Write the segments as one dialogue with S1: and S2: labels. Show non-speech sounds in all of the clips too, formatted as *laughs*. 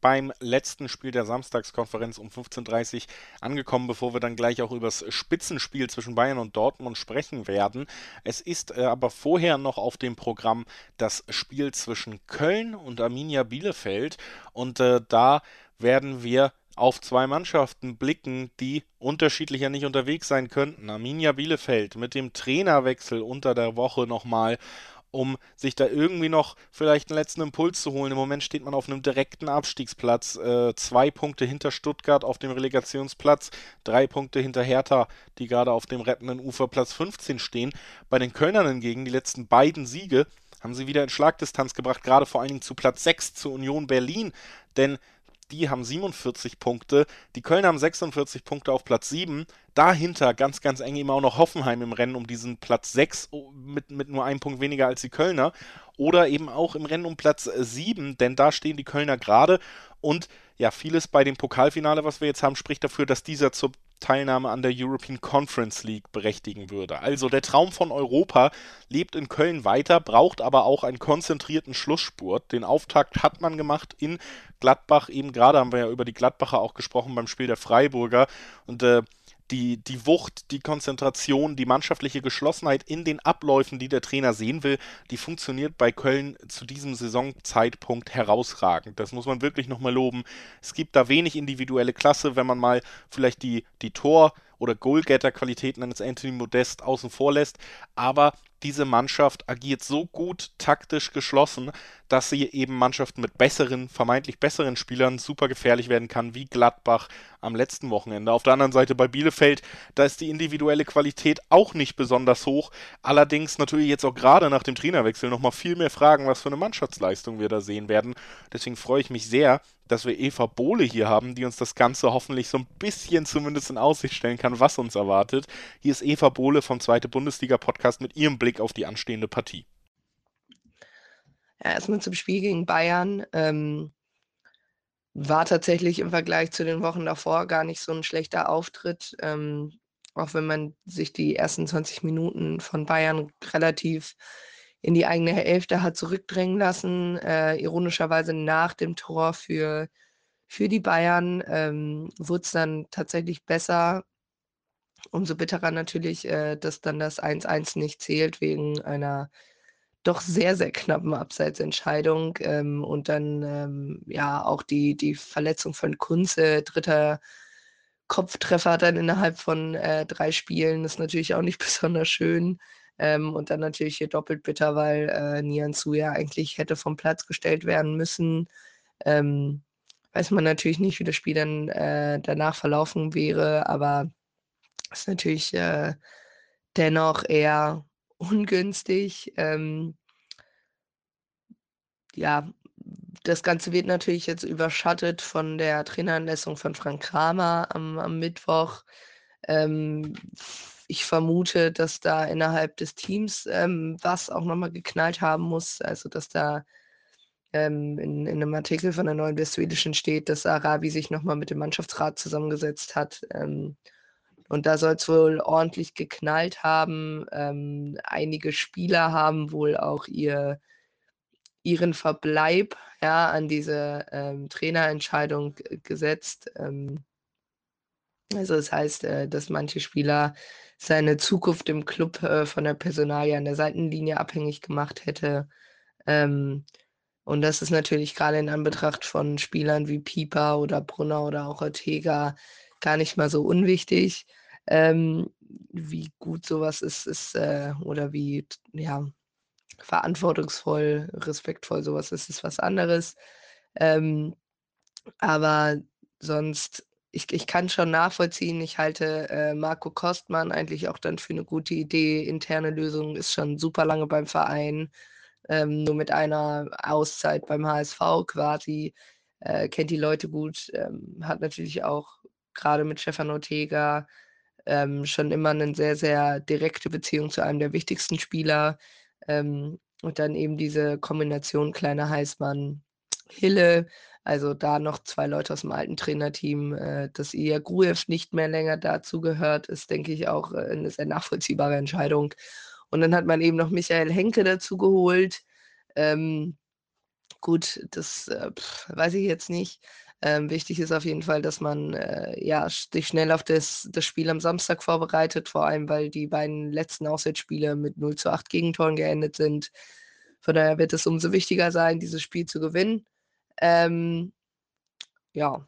S1: beim letzten Spiel der Samstagskonferenz um 15.30 Uhr angekommen, bevor wir dann gleich auch über das Spitzenspiel zwischen Bayern und Dortmund sprechen werden. Es ist äh, aber vorher noch auf dem Programm das Spiel zwischen Köln und Arminia Bielefeld und äh, da werden wir auf zwei Mannschaften blicken, die unterschiedlicher nicht unterwegs sein könnten. Arminia Bielefeld mit dem Trainerwechsel unter der Woche nochmal um sich da irgendwie noch vielleicht einen letzten Impuls zu holen. Im Moment steht man auf einem direkten Abstiegsplatz, äh, zwei Punkte hinter Stuttgart auf dem Relegationsplatz, drei Punkte hinter Hertha, die gerade auf dem rettenden Ufer Platz 15 stehen. Bei den Kölnern hingegen, die letzten beiden Siege, haben sie wieder in Schlagdistanz gebracht, gerade vor allen Dingen zu Platz 6 zu Union Berlin, denn die haben 47 Punkte, die Kölner haben 46 Punkte auf Platz 7. Dahinter ganz, ganz eng immer auch noch Hoffenheim im Rennen um diesen Platz 6 mit, mit nur einem Punkt weniger als die Kölner. Oder eben auch im Rennen um Platz 7, denn da stehen die Kölner gerade. Und ja, vieles bei dem Pokalfinale, was wir jetzt haben, spricht dafür, dass dieser zur Teilnahme an der European Conference League berechtigen würde. Also der Traum von Europa lebt in Köln weiter, braucht aber auch einen konzentrierten Schlussspurt. Den Auftakt hat man gemacht in Gladbach, eben gerade haben wir ja über die Gladbacher auch gesprochen beim Spiel der Freiburger und äh, die, die Wucht, die Konzentration, die mannschaftliche Geschlossenheit in den Abläufen, die der Trainer sehen will, die funktioniert bei Köln zu diesem Saisonzeitpunkt herausragend. Das muss man wirklich nochmal loben. Es gibt da wenig individuelle Klasse, wenn man mal vielleicht die, die Tor- oder Goalgetter-Qualitäten eines Anthony Modest außen vor lässt, aber diese Mannschaft agiert so gut taktisch geschlossen, dass sie eben Mannschaften mit besseren, vermeintlich besseren Spielern super gefährlich werden kann, wie Gladbach am letzten Wochenende. Auf der anderen Seite bei Bielefeld, da ist die individuelle Qualität auch nicht besonders hoch. Allerdings natürlich jetzt auch gerade nach dem Trainerwechsel nochmal viel mehr Fragen, was für eine Mannschaftsleistung wir da sehen werden. Deswegen freue ich mich sehr, dass wir Eva Bohle hier haben, die uns das Ganze hoffentlich so ein bisschen zumindest in Aussicht stellen kann, was uns erwartet. Hier ist Eva Bohle vom Zweite Bundesliga Podcast mit ihrem Blick auf die anstehende Partie.
S2: Erstmal zum Spiel gegen Bayern. Ähm, war tatsächlich im Vergleich zu den Wochen davor gar nicht so ein schlechter Auftritt. Ähm, auch wenn man sich die ersten 20 Minuten von Bayern relativ in die eigene Hälfte hat zurückdrängen lassen. Äh, ironischerweise nach dem Tor für, für die Bayern ähm, wurde es dann tatsächlich besser. Umso bitterer natürlich, äh, dass dann das 1-1 nicht zählt wegen einer doch sehr, sehr knappen Abseitsentscheidung. Ähm, und dann ähm, ja auch die, die Verletzung von Kunze, dritter Kopftreffer dann innerhalb von äh, drei Spielen, ist natürlich auch nicht *laughs* besonders schön. Ähm, und dann natürlich hier doppelt bitter, weil äh, Nianzu ja eigentlich hätte vom Platz gestellt werden müssen. Ähm, weiß man natürlich nicht, wie das Spiel dann äh, danach verlaufen wäre, aber ist natürlich äh, dennoch eher ungünstig. Ähm, ja, das Ganze wird natürlich jetzt überschattet von der Traineranlassung von Frank Kramer am, am Mittwoch. Ähm, ich vermute, dass da innerhalb des Teams ähm, was auch nochmal geknallt haben muss. Also, dass da ähm, in, in, einem Artikel von der Neuen Westfälischen steht, dass Arabi sich nochmal mit dem Mannschaftsrat zusammengesetzt hat. Ähm, und da soll es wohl ordentlich geknallt haben. Ähm, einige Spieler haben wohl auch ihr, ihren Verbleib ja, an diese ähm, Trainerentscheidung gesetzt. Ähm, also das heißt, äh, dass manche Spieler seine Zukunft im Club äh, von der Personalie an der Seitenlinie abhängig gemacht hätte. Ähm, und das ist natürlich gerade in Anbetracht von Spielern wie Pieper oder Brunner oder auch Ortega gar nicht mal so unwichtig. Ähm, wie gut sowas ist, ist äh, oder wie ja, verantwortungsvoll, respektvoll sowas ist, ist was anderes. Ähm, aber sonst ich, ich kann schon nachvollziehen, ich halte äh, Marco Kostmann eigentlich auch dann für eine gute Idee. Interne Lösung ist schon super lange beim Verein, ähm, nur mit einer Auszeit beim HSV quasi. Äh, kennt die Leute gut, ähm, hat natürlich auch gerade mit Stefan Ortega ähm, schon immer eine sehr, sehr direkte Beziehung zu einem der wichtigsten Spieler. Ähm, und dann eben diese Kombination kleiner Heißmann, Hille, Also da noch zwei Leute aus dem alten Trainerteam, äh, dass Ilya Gruev nicht mehr länger dazu gehört, ist, denke ich, auch äh, eine sehr nachvollziehbare Entscheidung. Und dann hat man eben noch Michael Henke dazu geholt. Ähm, gut, das äh, pf, weiß ich jetzt nicht. Ähm, wichtig ist auf jeden Fall, dass man äh, ja, sich schnell auf das, das Spiel am Samstag vorbereitet, vor allem weil die beiden letzten Auswärtsspiele mit 0 zu 8 Gegentoren geendet sind. Von daher wird es umso wichtiger sein, dieses Spiel zu gewinnen. Ähm, ja,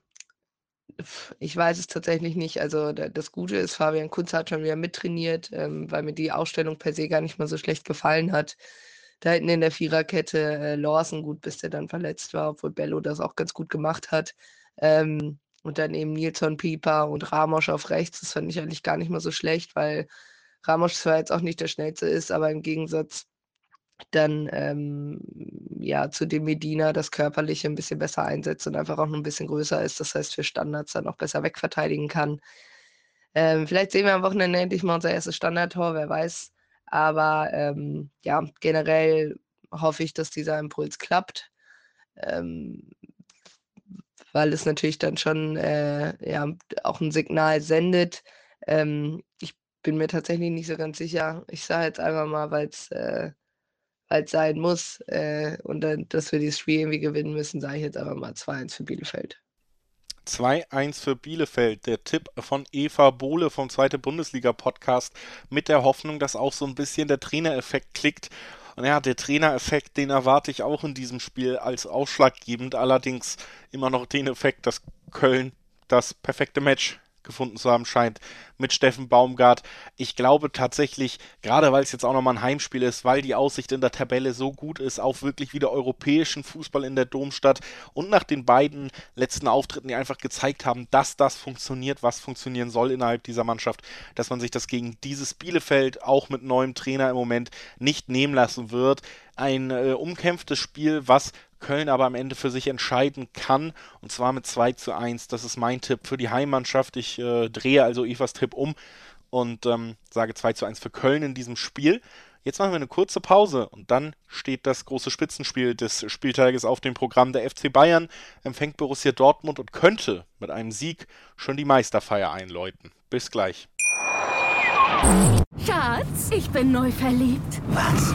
S2: ich weiß es tatsächlich nicht. Also das Gute ist, Fabian Kunz hat schon wieder mittrainiert, ähm, weil mir die Ausstellung per se gar nicht mal so schlecht gefallen hat. Da hinten in der Viererkette äh, Lawson gut, bis der dann verletzt war, obwohl Bello das auch ganz gut gemacht hat. Ähm, und dann eben Nilsson, Pieper und Ramos auf rechts. Das fand ich eigentlich gar nicht mal so schlecht, weil Ramos zwar jetzt auch nicht der schnellste ist, aber im Gegensatz dann ähm, ja zu dem Medina das Körperliche ein bisschen besser einsetzt und einfach auch noch ein bisschen größer ist. Das heißt, für Standards dann auch besser wegverteidigen kann. Ähm, vielleicht sehen wir am Wochenende endlich mal unser erstes Standardtor, wer weiß. Aber ähm, ja, generell hoffe ich, dass dieser Impuls klappt. Ähm, weil es natürlich dann schon äh, ja, auch ein Signal sendet. Ähm, ich bin mir tatsächlich nicht so ganz sicher. Ich sage jetzt einfach mal, weil es äh, sein muss äh, und dann, dass wir dieses Spiel irgendwie gewinnen müssen, sage ich jetzt einfach mal 2-1 für Bielefeld.
S1: 2-1 für Bielefeld. Der Tipp von Eva Bohle vom Zweite Bundesliga-Podcast mit der Hoffnung, dass auch so ein bisschen der Trainereffekt klickt. Und ja, der Trainereffekt, den erwarte ich auch in diesem Spiel als ausschlaggebend. Allerdings immer noch den Effekt, dass Köln das perfekte Match gefunden zu haben scheint mit Steffen Baumgart. Ich glaube tatsächlich, gerade weil es jetzt auch nochmal ein Heimspiel ist, weil die Aussicht in der Tabelle so gut ist, auf wirklich wieder europäischen Fußball in der Domstadt und nach den beiden letzten Auftritten, die einfach gezeigt haben, dass das funktioniert, was funktionieren soll innerhalb dieser Mannschaft, dass man sich das gegen dieses Bielefeld auch mit neuem Trainer im Moment nicht nehmen lassen wird. Ein äh, umkämpftes Spiel, was Köln aber am Ende für sich entscheiden kann. Und zwar mit 2 zu 1. Das ist mein Tipp für die Heimmannschaft. Ich äh, drehe also Evas Tipp um und ähm, sage 2 zu 1 für Köln in diesem Spiel. Jetzt machen wir eine kurze Pause und dann steht das große Spitzenspiel des Spieltages auf dem Programm. Der FC Bayern empfängt Borussia Dortmund und könnte mit einem Sieg schon die Meisterfeier einläuten. Bis gleich.
S3: Schatz, ich bin neu verliebt.
S4: Was?